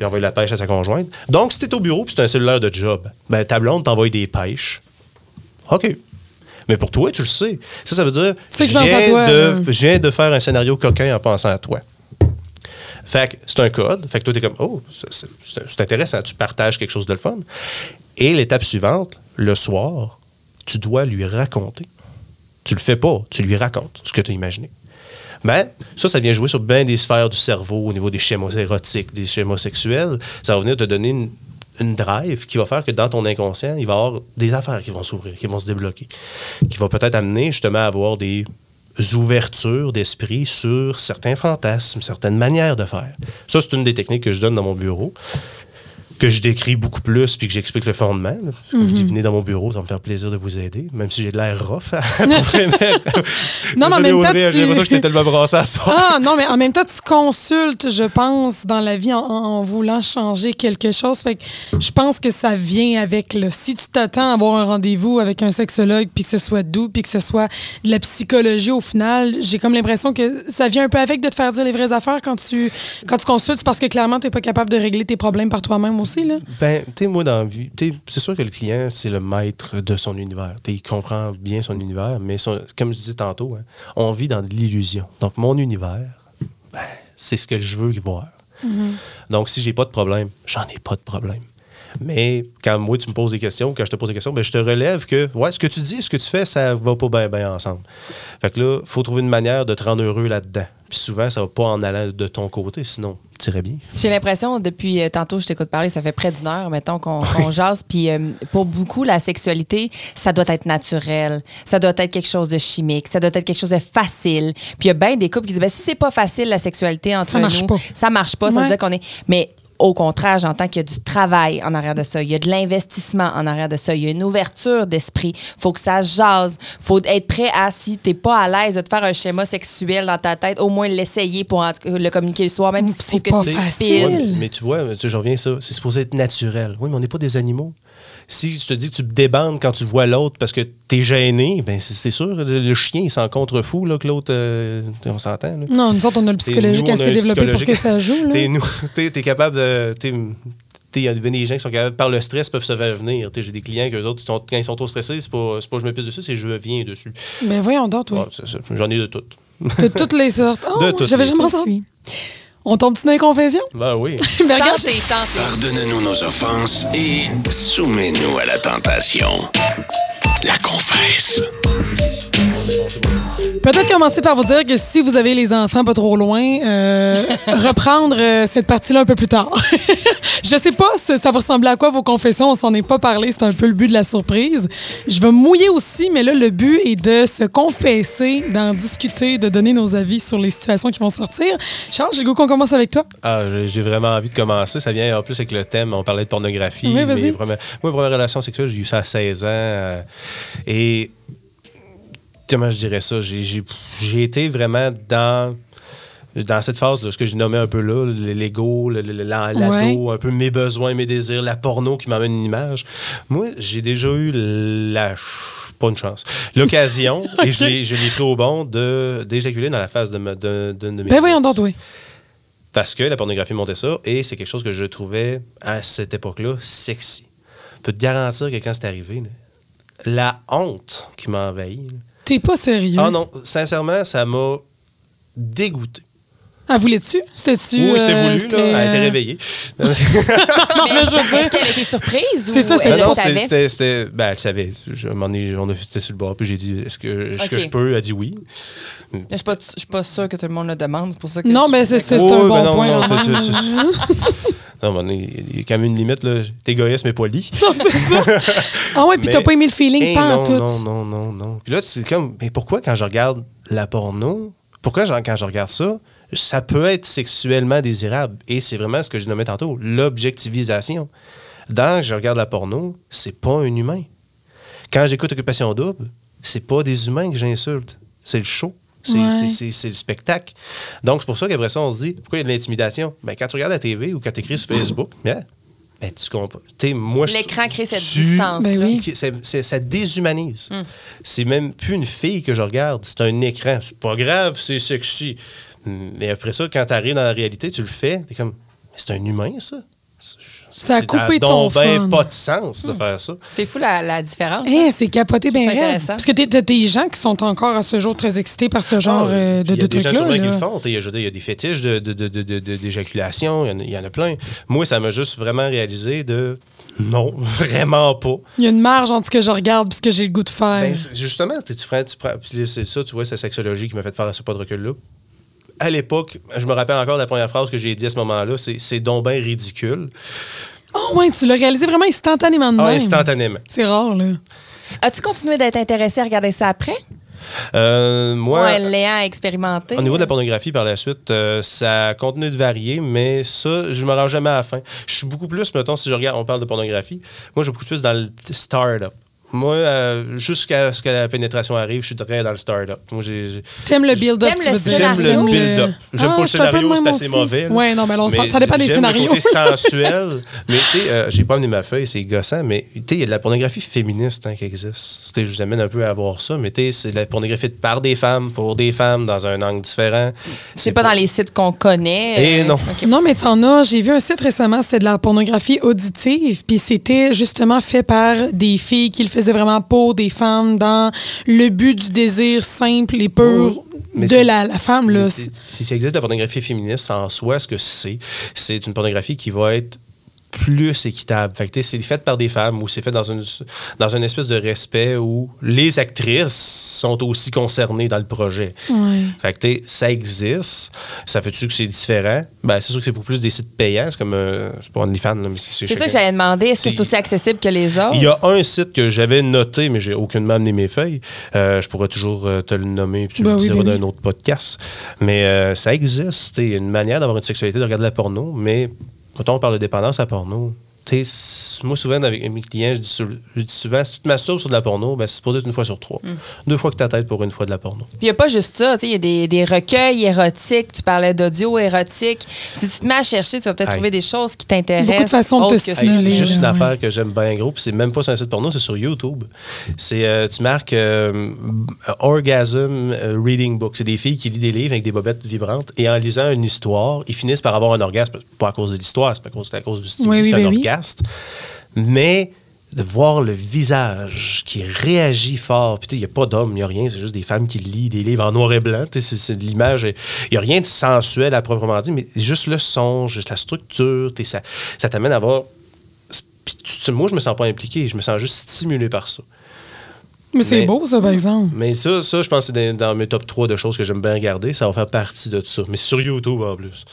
il envoie la pêche à sa conjointe. Donc, si tu es au bureau puis c'est un cellulaire de job, ben, ta blonde t'envoie des pêches. OK. Mais pour toi, tu le sais. Ça, ça veut dire je viens, de, faire un scénario coquin en pensant à toi. Fait que c'est un code. Fait que toi, t'es comme, oh, c'est- intéressant. Tu partages quelque chose de le fun. Et l'étape suivante, le soir, tu dois lui raconter. Tu le fais pas, tu lui racontes ce que tu as imaginé. Ben, ça, ça vient jouer sur bien des sphères du cerveau au niveau des schémas érotiques, des schémas sexuels. Ça va venir te donner une, une drive qui va faire que dans ton inconscient, il va y avoir des affaires qui vont s'ouvrir, qui vont se débloquer, qui va peut-être amener justement à avoir des ouvertures d'esprit sur certains fantasmes, certaines manières de faire. Ça, c'est une des techniques que je donne dans mon bureau que je décris beaucoup plus puis que j'explique le fondement. là. Parce que Je dis, venez dans mon bureau, ça va me faire plaisir de vous aider, même si j'ai de l'air rough. à- Non, mais en même temps, tu- J'ai l'impression que j'étais tellement brassé à soir. Ah non, mais en même temps, tu consultes, je pense, dans la vie en, en voulant changer quelque chose. Fait que je pense que ça vient avec le. Si tu t'attends à avoir un rendez-vous avec un sexologue, puis que ce soit doux, puis que ce soit de la psychologie au final, j'ai comme l'impression que ça vient un peu avec de te faire dire les vraies affaires quand tu, quand tu consultes, parce que clairement, tu n'es pas capable de régler tes problèmes par toi-même aussi. Là. Ben, tu sais, moi, dans vie, c'est sûr que le client, c'est le maître de son univers. Il comprend bien son univers, mais son- comme je disais tantôt, hein, on vit dans de l'illusion. Donc, mon univers, ben, c'est ce que je veux voir. Donc, si j'ai pas de problème, j'en ai pas de problème. Mais quand moi, tu me poses des questions, quand je te pose des questions, ben, je te relève que, ouais, ce que tu dis, ce que tu fais, ça va pas bien bien ensemble. Fait que là, il faut trouver une manière de te rendre heureux là-dedans. Puis souvent, ça va pas en allant de ton côté, sinon, tu irais bien. J'ai l'impression, depuis euh, tantôt, je t'écoute parler, ça fait près d'une heure, mettons, qu'on qu'on jase. Puis euh, pour beaucoup, la sexualité, ça doit être naturel. Ça doit être quelque chose de chimique. Ça doit être quelque chose de facile. Puis il y a bien des couples qui disent, ben, si c'est pas facile, la sexualité entre Ça marche nous, pas. ça marche pas. Ça veut dire qu'on est. Mais au contraire, j'entends qu'il y a du travail en arrière de ça. Il y a de l'investissement en arrière de ça. Il y a une ouverture d'esprit. faut que ça jase. faut être prêt à, si t'es pas à l'aise de te faire un schéma sexuel dans ta tête, au moins l'essayer pour en le communiquer le soir, même si C'est pas que facile. Ouais, mais, mais tu vois, je reviens à ça, c'est supposé être naturel. Oui, mais on n'est pas des animaux. Si je te dis que tu te débandes quand tu vois l'autre parce que t'es gêné, ben c'est sûr, le, le chien, il s'en contrefou là, que l'autre, euh, on s'entend. Non, nous autres, on a le psychologique nous, assez développé pour que ça joue. T'es t'es capable de. t'es- Il y a des gens qui sont capables, par le stress, peuvent se faire venir. J'ai des clients que eux autres, sont- quand ils sont trop stressés, c'est pas, pas je me pisse dessus, c'est je viens dessus. Mais voyons donc, oui. J'en ai de toutes. De toutes les sortes. Oh, De toutes J'avais jamais entendu. On tombe-tu dans les confessions? Ben oui. Mais regarde, Tente et tente. Pardonne-nous nos offenses et soumets-nous à la tentation. La confesse. Peut-être commencer par vous dire que si vous avez les enfants pas trop loin, euh, reprendre euh, cette partie-là un peu plus tard. je sais pas si ça va ressembler à quoi vos confessions, on s'en est pas parlé, c'est un peu le but de la surprise. Je vais me mouiller aussi, mais là, le but est de se confesser, d'en discuter, de donner nos avis sur les situations qui vont sortir. Charles, j'ai le goût qu'on commence avec toi? Ah, j'ai vraiment envie de commencer. Ça vient en plus avec le thème. On parlait de pornographie. Oui, vas-y. mes premières- moi, première relation sexuelle, j'ai eu ça à 16 ans. euh, et comment je dirais ça? J'ai- été vraiment dans. Dans cette phase, de ce que j'ai nommé un peu là, le- l'ego, le- le- la- l'ado, un peu mes besoins, mes désirs, la porno qui m'amène une image. Moi, j'ai déjà eu la. Pas une chance. L'occasion, et je l'ai pris au bon, d'éjaculer dans la phase de, ma- de, de, de mes Ben voyons donc, oui. parce que la pornographie montait ça et c'est quelque chose que je trouvais à cette époque-là sexy. Je peux te garantir que quand c'est arrivé, là, la honte qui m'a envahi. là. T'es pas sérieux? Ah non, sincèrement, ça m'a dégoûté. Elle voulait-tu? C'était-tu. Oui, c'était euh, voulu, c'était, là. Elle était euh, réveillée. Mais mais je veux dire- est-ce qu'elle était surprise C'est ça, c'était elle non, savait? c'était. Ben, elle savait. Je, moment donné, on a fait sur le bord, puis j'ai dit Est-ce que, est-ce que Ok. je peux? Elle a dit oui. Je suis pas, je suis pas sûre que tout le monde le demande, c'est pour ça que. Non, mais c'est c'est un bon non, point. non, Non, donné, il y a quand même une limite, là. T'es égoïste, mais poli. Ah ouais, puis Mais- t'as pas aimé le feeling, Hey, pas en non, tout. non, non, non, non. Puis là, c'est comme, mais pourquoi quand je regarde la porno, pourquoi quand je regarde ça, ça peut être sexuellement désirable? Et c'est vraiment ce que je nommais tantôt, l'objectivisation. Dans je regarde la porno, c'est pas un humain. Quand j'écoute Occupation Double, c'est pas des humains que j'insulte. C'est le show. C'est Ouais. c'est- c'est- c'est le spectacle. Donc, c'est pour ça qu'après ça, on se dit, pourquoi il y a de l'intimidation? Ben, quand tu regardes la TV ou quand tu écris sur Facebook, ben, ben, tu comprends. Moi, L'écran crée cette tu- distance. Ben oui. ça déshumanise. Hmm. C'est même plus une fille que je regarde, c'est un écran. C'est pas grave, c'est sexy. Mais après ça, quand tu arrives dans la réalité, tu le fais, t'es comme, c'est un humain, ça? Ça a C'est coupé ton ben fun. pas de sens Hmm. de faire ça. C'est fou la, la différence. Hein, c'est capoté bien C'est raide. intéressant. Parce que t'as des gens qui sont encore à ce jour très excités par ce genre Ah, euh, puis de, Il y a de des gens trucs-là. sûrement qui le font. Il y, a- je veux dire, il y a des fétiches de- de- de- de- de- de- d'éjaculation, il y en a- il y, en a plein. Moi, ça m'a juste vraiment réalisé de non, vraiment pas. Il y a une marge entre ce que je regarde et ce que j'ai le goût de faire. Ben, justement, tu, tu tu c'est ça, tu vois, c'est la sexologie qui m'a fait faire ce pas de recul-là. À l'époque, je me rappelle encore de la première phrase que j'ai dit à ce moment-là, c'est c'est donc bien ridicule. oh ouais, tu l'as réalisé vraiment instantanément de Ah, même. instantanément. C'est rare, là. As-tu continué d'être intéressé à regarder ça après? Euh, moi, Ouais, Léa a expérimenté? au niveau de la pornographie par la suite, euh, ça a continué de varier, mais ça, je me rends jamais à la fin. Je suis beaucoup plus, mettons, si je regarde, on parle de pornographie, moi, je suis beaucoup plus dans le start-up. Moi, euh, jusqu'à ce que la pénétration arrive, je suis très dans le start-up. Moi, j'ai. j'ai- T'aimes le build-up, tu le veux dire? J'aime le build-up. J'aime Ah, pas le scénario, c'est assez aussi. mauvais. Ouais, non, mais on Mais ça dépend des j'aime scénarios. le côté sensuel. mais tu sais, euh, j'ai pas amené ma feuille, c'est gossant, mais tu sais, il y a de la pornographie féministe hein, qui existe. Tu je vous amène un peu à voir ça, mais tu sais, c'est de la pornographie par des femmes, pour des femmes, dans un angle différent. C'est pas dans les sites qu'on connaît. Eh euh, non. ok. Non, mais t'en as. J'ai vu un site récemment, c'était de la pornographie auditive, puis c'était justement fait par des filles qui le faisaient vraiment pour des femmes dans le but du désir simple et pur de la, la femme. Là. Si ça existe de la pornographie féministe en soi, ce que c'est, c'est une pornographie qui va être plus équitable. Fait que, c'est fait par des femmes ou c'est fait dans une, dans une espèce de respect où les actrices sont aussi concernées dans le projet. Ouais. Fait que, ça existe. Ça fait-tu que c'est différent? Ben, c'est sûr que c'est pour plus des sites payants. C'est comme, euh, c'est pas OnlyFans, là, mais C'est ça que j'allais demander. Est-ce que c'est aussi accessible que les autres? Il y a un site que j'avais noté, mais j'ai aucunement amené mes feuilles. Euh, je pourrais toujours euh, te le nommer, puis tu Ben le oui, diras ben dans oui. un autre podcast. Mais euh, ça existe. Il y a une manière d'avoir une sexualité, de regarder la porno, mais quand on parle de dépendance à porno, moi, souvent, avec mes clients, je dis, sou- je dis souvent, si tu te masturbes sur de la porno, ben, c'est supposé être une fois sur trois. Mm. Deux fois que ta tête pour une fois de la porno. Puis il n'y a pas juste ça. tu sais, Il y a des, des recueils érotiques. Tu parlais d'audio érotique. Si tu te mets à chercher, tu vas peut-être trouver des choses qui t'intéressent. Beaucoup de façons de te stimuler. Hey, juste une affaire que j'aime bien gros, puis c'est même pas sur un site porno, c'est sur YouTube. C'est euh, tu marques euh, Orgasm euh, Reading Book. C'est des filles qui lisent des livres avec des bobettes vibrantes et en lisant une histoire, ils finissent par avoir un orgasme. Pas à cause de l'histoire, c'est pas à cause, à cause du style, Oui, oui, c'est un oui. orgasme. Mais de voir le visage qui réagit fort. Puis, il n'y a pas d'hommes, il n'y a rien. C'est juste des femmes qui lisent des livres en noir et blanc. C'est- l'image. Il n'y a rien de sensuel à proprement dit, mais juste le son, juste la structure. Ça, ça t'amène à voir. Moi, je me sens pas impliqué. Je me sens juste stimulé par ça. Mais c'est beau, ça, par exemple. Mais ça, ça je pense que c'est dans, dans mes top 3 de choses que j'aime bien regarder. Ça va faire partie de ça. Mais sur YouTube en plus.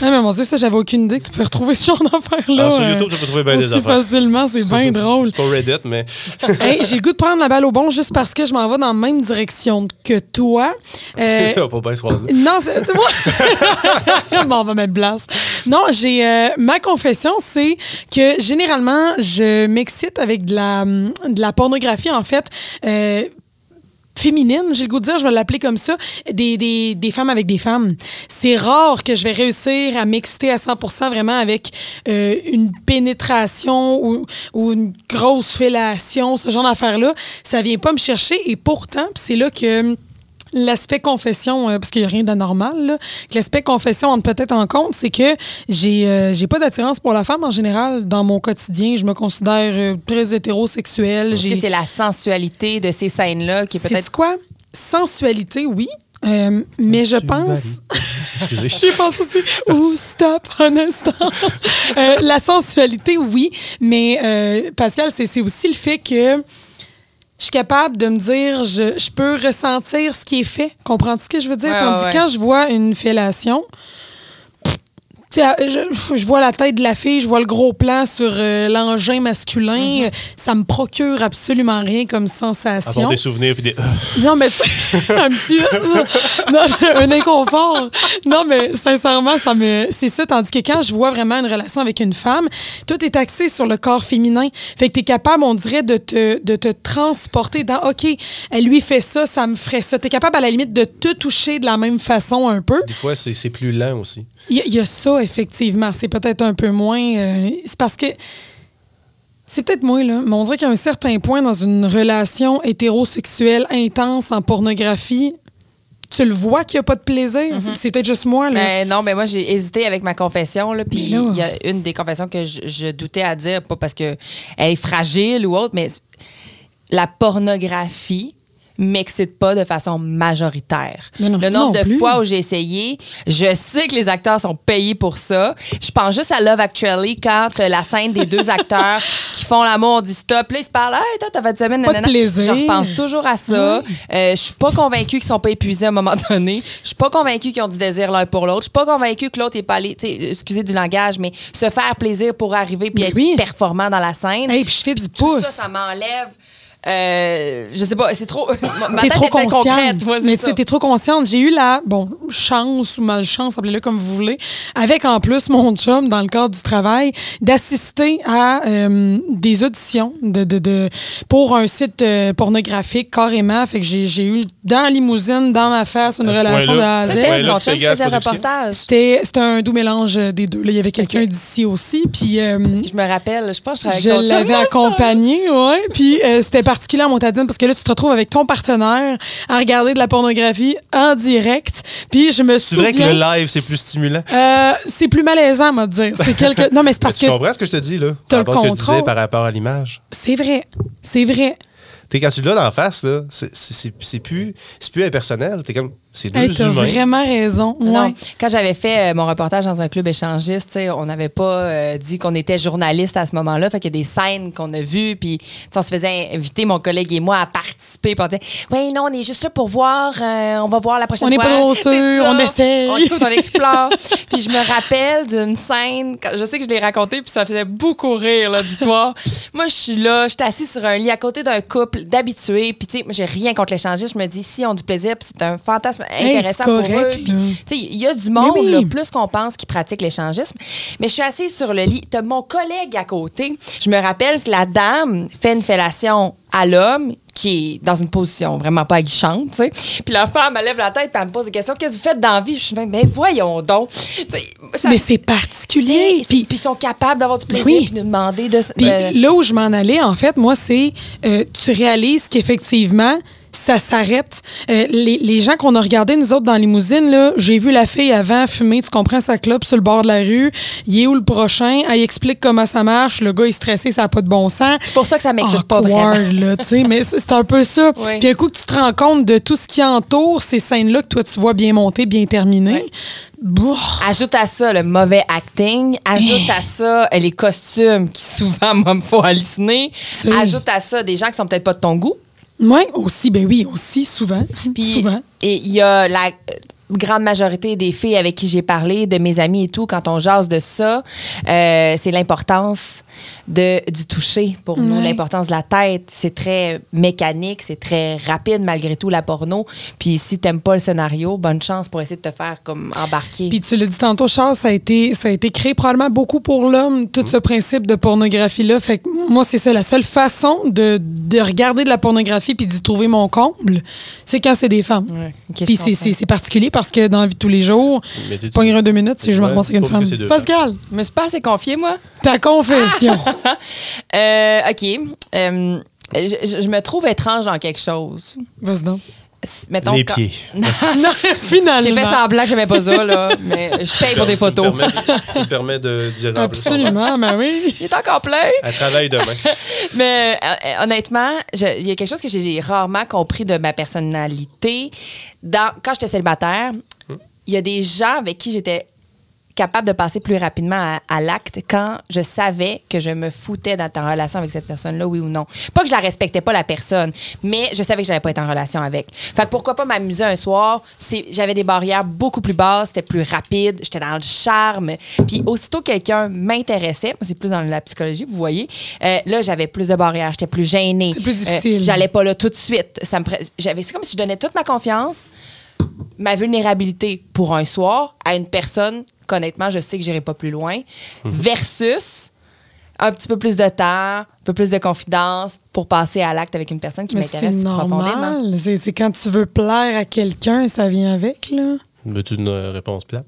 Ah, mais mon Dieu, ça, j'avais aucune idée que tu pouvais retrouver ce genre d'affaires-là. Sur euh, YouTube, tu peux trouver bien des affaires. facilement, c'est bien drôle. C'est pas Reddit, mais. Hey, j'ai le goût de prendre la balle au bon juste parce que je m'en vais dans la même direction que toi. Euh, ça va pas bien se croiser. non, c'est bon, on va mettre place. Non, j'ai euh, ma confession, c'est que généralement, je m'excite avec de la, de la pornographie, en fait. Euh, féminine, j'ai le goût de dire, je vais l'appeler comme ça, des, des, des femmes avec des femmes. C'est rare que je vais réussir à m'exciter à 100% vraiment avec euh, une pénétration ou, ou une grosse fellation, ce genre d'affaires-là. Ça vient pas me chercher et pourtant, c'est là que L'aspect confession, euh, parce qu'il n'y a rien d'anormal, l'aspect confession entre peut-être en compte, c'est que j'ai euh, j'ai pas d'attirance pour la femme en général dans mon quotidien. Je me considère euh, très hétérosexuelle. Est-ce que c'est la sensualité de ces scènes-là qui est c'est peut-être. quoi? Sensualité, oui. Euh, mais je pense. Excusez. J'y pense aussi. Ouh, stop un instant. Euh, la sensualité, oui, mais euh, Pascal, c'est c'est aussi le fait que je suis capable de me dire, je, je peux ressentir ce qui est fait. Comprends-tu ce que je veux dire? Ouais, Tandis ouais, quand je vois une fellation, je, je vois la tête de la fille, je vois le gros plan sur euh, l'engin masculin. Euh, Ça me procure absolument rien comme sensation. des souvenirs puis des. Non, mais un petit. non, mais un inconfort. Non, mais sincèrement, ça me. C'est ça. Tandis que quand je vois vraiment une relation avec une femme, tout est axé sur le corps féminin. Fait que tu es capable, on dirait, de te, de te transporter dans OK, elle lui fait ça, ça me ferait ça. Tu es capable, à la limite, de te toucher de la même façon un peu. Des fois, c'est plus lent aussi. Il y, a- il y a ça, effectivement. C'est peut-être un peu moins. euh, c'est parce que. C'est peut-être moi, là, mais on dirait qu'à un certain point dans une relation hétérosexuelle intense en pornographie, tu le vois qu'il n'y a pas de plaisir? C'est peut-être juste moi, là. Ben, non, mais moi, j'ai hésité avec ma confession. Là, puis il y a une des confessions que je, je doutais à dire, pas parce qu'elle est fragile ou autre, mais la pornographie m'excite pas de façon majoritaire. Non, le nombre de plus. fois où j'ai essayé, je sais que les acteurs sont payés pour ça. Je pense juste à Love Actually quand euh, la scène des deux acteurs qui font l'amour, on dit stop, là ils se parlent, hey, toi t'as fait une semaine, Pas de nanana. plaisir. Je repense toujours à ça. Euh, je suis pas convaincue qu'ils sont pas épuisés à un moment donné. Je suis pas convaincue qu'ils ont du désir l'un pour l'autre. Je suis pas convaincue que l'autre est pas allé, excusez du langage, mais se faire plaisir pour arriver puis être oui. performant dans la scène. Hey, puis je fais du Tout pouce. ça, ça m'enlève. Euh, je sais pas, c'est trop. Ma T'es trop consciente. concrète, moi, c'est mais tu t'es trop consciente. J'ai eu la, bon, chance ou malchance, appelez-le comme vous voulez, avec en plus mon chum, dans le cadre du travail, d'assister à euh, des auditions de, de, de- pour un site euh, pornographique carrément. Fait que j'ai j'ai eu dans la limousine, dans ma face, une relation de. A à Z. c'était un doux mélange des deux. là. Il y avait quelqu'un d'ici aussi. Puis. euh, Je me rappelle, je pense que je l'avais accompagné, ouais. Puis euh, c'était particulier à Montadine parce que là, tu te retrouves avec ton partenaire à regarder de la pornographie en direct. Puis je me C'est vrai souviens. que le live, c'est plus stimulant. Euh, c'est plus malaisant, moi, de dire. C'est quelque... Non, mais c'est Mais parce tu que comprends ce que je te dis, là? t'as le à ce que je contrôle. disais par rapport à l'image. c'est vrai. C'est vrai. T'sais, quand tu l'as d'en face, là, c'est- plus, c'est plus impersonnel. T'es comme, c'est deux Hey, humains. vraiment raison. Non, quand j'avais fait euh, mon reportage dans un club échangiste, on n'avait pas euh, dit qu'on était journaliste à ce moment-là. Fait qu'il y a des scènes qu'on a vues, puis on se faisait inviter, mon collègue et moi, à participer. Puis on disait, oui, non, on est juste là pour voir, euh, on va voir la prochaine On n'est fois. pas trop sûr, on essaye. On écoute, on explore. puis je me rappelle d'une scène, quand- je sais que je l'ai racontée, puis ça faisait beaucoup rire, l'auditoire. moi, je suis là, je suis assise sur un lit à côté d'un couple d'habitués, puis tu sais, moi, j'ai rien contre l'échangiste. Je me dis, si on a du plaisir, puis c'est un fantasme intéressant pour eux. il y a du monde, oui. là, plus qu'on pense, qui pratique l'échangisme. Mais je suis assise sur le lit. Mon collègue à côté. Je me rappelle que la dame fait une fellation à l'homme qui est dans une position vraiment pas aguichante, tu sais. Puis la femme, elle lève la tête elle me pose des questions. Qu'est-ce que vous faites dans la vie? Je suis même, mais voyons donc. Ça- Mais c'est particulier. Puis Puis ils sont capables d'avoir du plaisir Oui. de demander de... Puis euh, là où je m'en allais, en fait, moi, c'est euh, tu réalises qu'effectivement, ça s'arrête. Euh, les, les gens qu'on a regardés, nous autres, dans limousine, là, j'ai vu la fille avant fumer, tu comprends, sa clope sur le bord de la rue. Il est où le prochain? Elle explique comment ça marche. Le gars est stressé, ça n'a pas de bon sens. c'est pour ça que ça m'excite pas vraiment. Là, tu sais, mais c'est un peu ça. Oui. Puis un coup que tu te rends compte de tout ce qui entoure ces scènes-là que toi, tu vois bien montées, bien terminées. Oui. Ajoute à ça le mauvais acting. Ajoute à ça euh, les costumes qui souvent me font halluciner. Ajoute à ça des gens qui sont peut-être pas de ton goût. Oui, aussi, ben oui, aussi, souvent. Puis souvent. et il y a la grande majorité des filles avec qui j'ai parlé, de mes amis et tout, quand on jase de ça, euh, c'est l'importance de, du toucher pour nous, l'importance de la tête. C'est très mécanique, c'est très rapide malgré tout la porno. Puis si t'aimes pas le scénario, bonne chance pour essayer de te faire comme embarquer. Puis tu l'as dit tantôt, Charles, ça a été, ça a été créé probablement beaucoup pour l'homme, tout ce principe de pornographie-là. Fait que moi, c'est ça, la seule façon de, de regarder de la pornographie puis d'y trouver mon comble, c'est quand c'est des femmes. Puis c'est particulier parce que dans la vie de tous les jours, Mais t'es- pogner un deux minutes si je me ramasse avec une femme. Pascal, Je me suis pas assez confiée, moi. ta confession. Euh, OK. Euh, je, je- je me trouve étrange dans quelque chose. Vas-y donc. Mettons. Les quand- pieds. Non, finalement. J'ai fait semblant que j'aimais pas ça, là, mais je paye pour des Tu me photos. permets- Tu me permets de dire. Absolument, ben oui. Il est encore plein. Elle travaille demain. Mais euh, honnêtement, il y a quelque chose que j'ai rarement compris de ma personnalité. Dans, quand j'étais célibataire, il y a des gens avec qui j'étais capable de passer plus rapidement à, à l'acte quand je savais que je me foutais d'être en relation avec cette personne-là, oui ou non. Pas que je la respectais pas, la personne, mais je savais que j'allais pas être en relation avec. Fait que pourquoi pas m'amuser un soir? J'avais des barrières beaucoup plus basses, c'était plus rapide, j'étais dans le charme. Puis aussitôt que quelqu'un m'intéressait, moi c'est plus dans la psychologie, vous voyez, euh, là j'avais plus de barrières, j'étais plus gênée. C'est plus difficile. Euh, j'allais pas là tout de suite. Ça me j'avais, c'est comme si je donnais toute ma confiance, ma vulnérabilité pour un soir à une personne qu'honnêtement, je sais que j'irai pas plus loin, versus un petit peu plus de temps, un peu plus de confidence pour passer à l'acte avec une personne qui m'intéresse profondément. normal. C'est c'est quand tu veux plaire à quelqu'un, ça vient avec, là. Veux-tu une euh, réponse plate?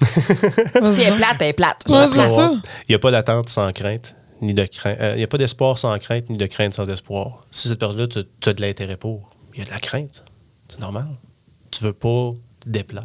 Si elle est plate, elle est plate. Ouais, ça. Il n'y a pas d'attente sans crainte, ni de crainte. Il n'y a pas d'espoir sans crainte, ni de crainte sans espoir. Si cette personne-là, tu as de l'intérêt pour, il y a de la crainte. C'est normal. Tu veux pas déplaire.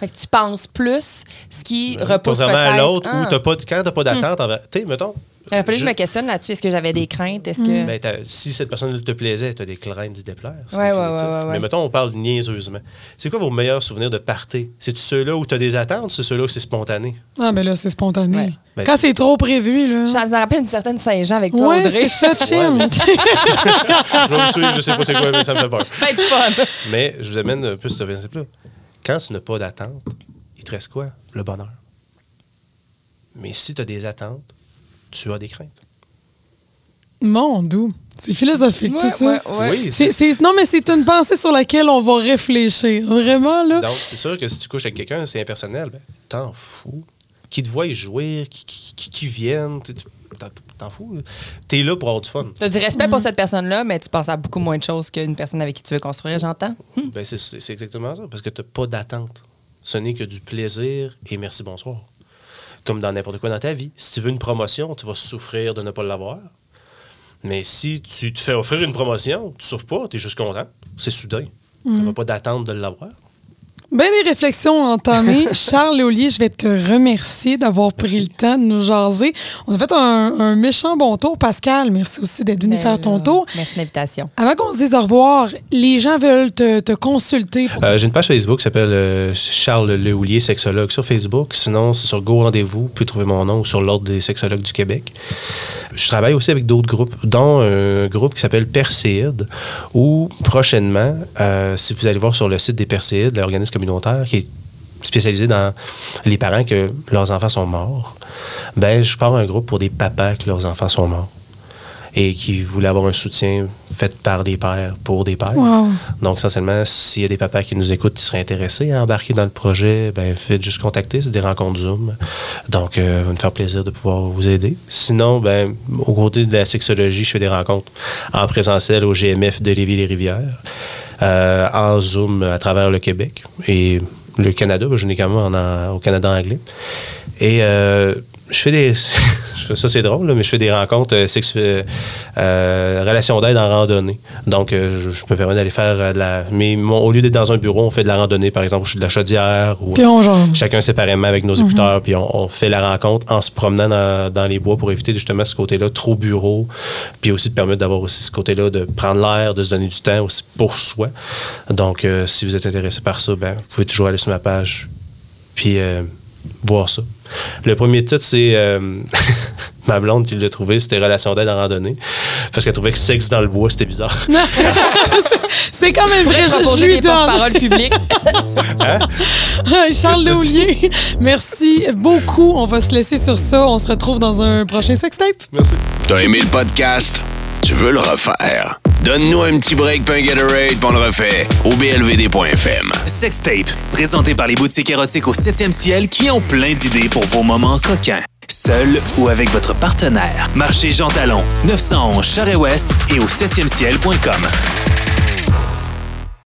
Fait que tu penses plus ce qui repose Contrairement peut-être... à l'autre, Ah. où t'as pas quand tu pas d'attente, envers- tu sais, mettons. Il que je me questionne là-dessus. Est-ce que j'avais des craintes? Est-ce que... ben, t'as- si cette personne te plaisait, tu as des craintes d'y déplaire. Ouais, ouais, ouais, ouais, ouais. Mais mettons, on parle niaiseusement. C'est quoi vos meilleurs souvenirs de party? C'est-tu ceux-là où tu as des attentes ou c'est ceux-là où c'est spontané? Ah, ben là, c'est spontané. Ouais. Ben, Quand c'est trop prévu, là. Ça me rappelle une certaine Saint-Jean avec toi, Ouais, Audrey. c'est ça, Chim. Ouais, Je suivre, je sais pas c'est quoi, mais ça me fait peur. Être fun. Mais je vous amène un peu ce principe-là. Quand tu n'as pas d'attente, il te reste quoi? Le bonheur. Mais si tu as des attentes, tu as des craintes. Mon doux. C'est philosophique, Ouais, tout ça. ouais, ouais. Oui, C'est- c'est- non, mais c'est une pensée sur laquelle on va réfléchir. Vraiment, là. Donc, c'est sûr que si tu couches avec quelqu'un, c'est impersonnel, ben, t'en fous. Qui te voit jouer, qui, qui, qui, qui viennent, t'en t'en fous. T'es là pour avoir du fun. Tu as du respect pour cette personne-là, mais tu penses à beaucoup moins de choses qu'une personne avec qui tu veux construire, j'entends. Ben, c'est- c'est c'est exactement ça, parce que t'as pas d'attente. Ce n'est que du plaisir et merci, bonsoir. Comme dans n'importe quoi dans ta vie. Si tu veux une promotion, tu vas souffrir de ne pas l'avoir. Mais si tu te fais offrir une promotion, tu souffres pas, tu es juste content. C'est soudain. Tu n'as pas d'attente de l'avoir. Ben des réflexions entamées. Charles Léolier, je vais te remercier d'avoir pris le temps de nous jaser. On a fait un, un méchant bon tour. Pascal, merci aussi d'être venu Ben faire ton là, tour. Merci de l'invitation. Avant qu'on se dise au revoir, les gens veulent te, te consulter. pour- Euh, J'ai une page Facebook qui s'appelle euh, Charles Lehoulier, sexologue sur Facebook. Sinon, c'est sur Go Rendez-vous. Vous pouvez trouver mon nom sur l'Ordre des sexologues du Québec. Je travaille aussi avec d'autres groupes, dont un groupe qui s'appelle Perséide, où prochainement, euh, si vous allez voir sur le site des Perséides, l'organisme communautaire qui est spécialisé dans les parents que leurs enfants sont morts, ben je pars un groupe pour des papas que leurs enfants sont morts et qui voulaient avoir un soutien fait par des pères pour des pères. Wow. Donc, essentiellement, s'il y a des papas qui nous écoutent qui seraient intéressés à embarquer dans le projet, ben faites juste contacter, c'est des rencontres Zoom. Donc, euh, ça va me faire plaisir de pouvoir vous aider. Sinon, ben, au côté de la sexologie, je fais des rencontres en présentiel au GMF de Lévis-les-Rivières, euh, en Zoom à travers le Québec et le Canada. Je n'ai quand même au Canada anglais. Et euh, je fais des. ça, c'est drôle, là, mais je fais des rencontres euh, sexu- euh, euh, relations d'aide en randonnée. Donc, je, je me permets d'aller faire de la. Mais mon- au lieu d'être dans un bureau, on fait de la randonnée, par exemple, je suis de la chaudière ou Puis on chacun séparément avec nos écouteurs, puis on, on fait la rencontre en se promenant dans, dans les bois pour éviter justement ce côté-là trop bureau, puis aussi de permettre d'avoir aussi ce côté-là de prendre l'air, de se donner du temps aussi pour soi. Donc, euh, si vous êtes intéressé par ça, ben, vous pouvez toujours aller sur ma page, puis euh, voir ça. Le premier titre, c'est euh, ma blonde qui l'a trouvé, c'était Relation d'aide en randonnée, parce qu'elle trouvait que sexe dans le bois, c'était bizarre. C'est quand même vrai, je, lui donne. porte-paroles publiques. Charles Léolier, merci beaucoup. On va se laisser sur ça. On se retrouve dans un prochain sextape. Merci. T'as aimé le podcast? Tu veux le refaire? Donne-nous un petit break puis un on le refait au blvd.fm. Sextape, présenté par les boutiques érotiques au 7e ciel qui ont plein d'idées pour vos moments coquins. Seul ou avec votre partenaire. Marché Jean Talon, 911 Charest-Ouest et au 7e ciel.com.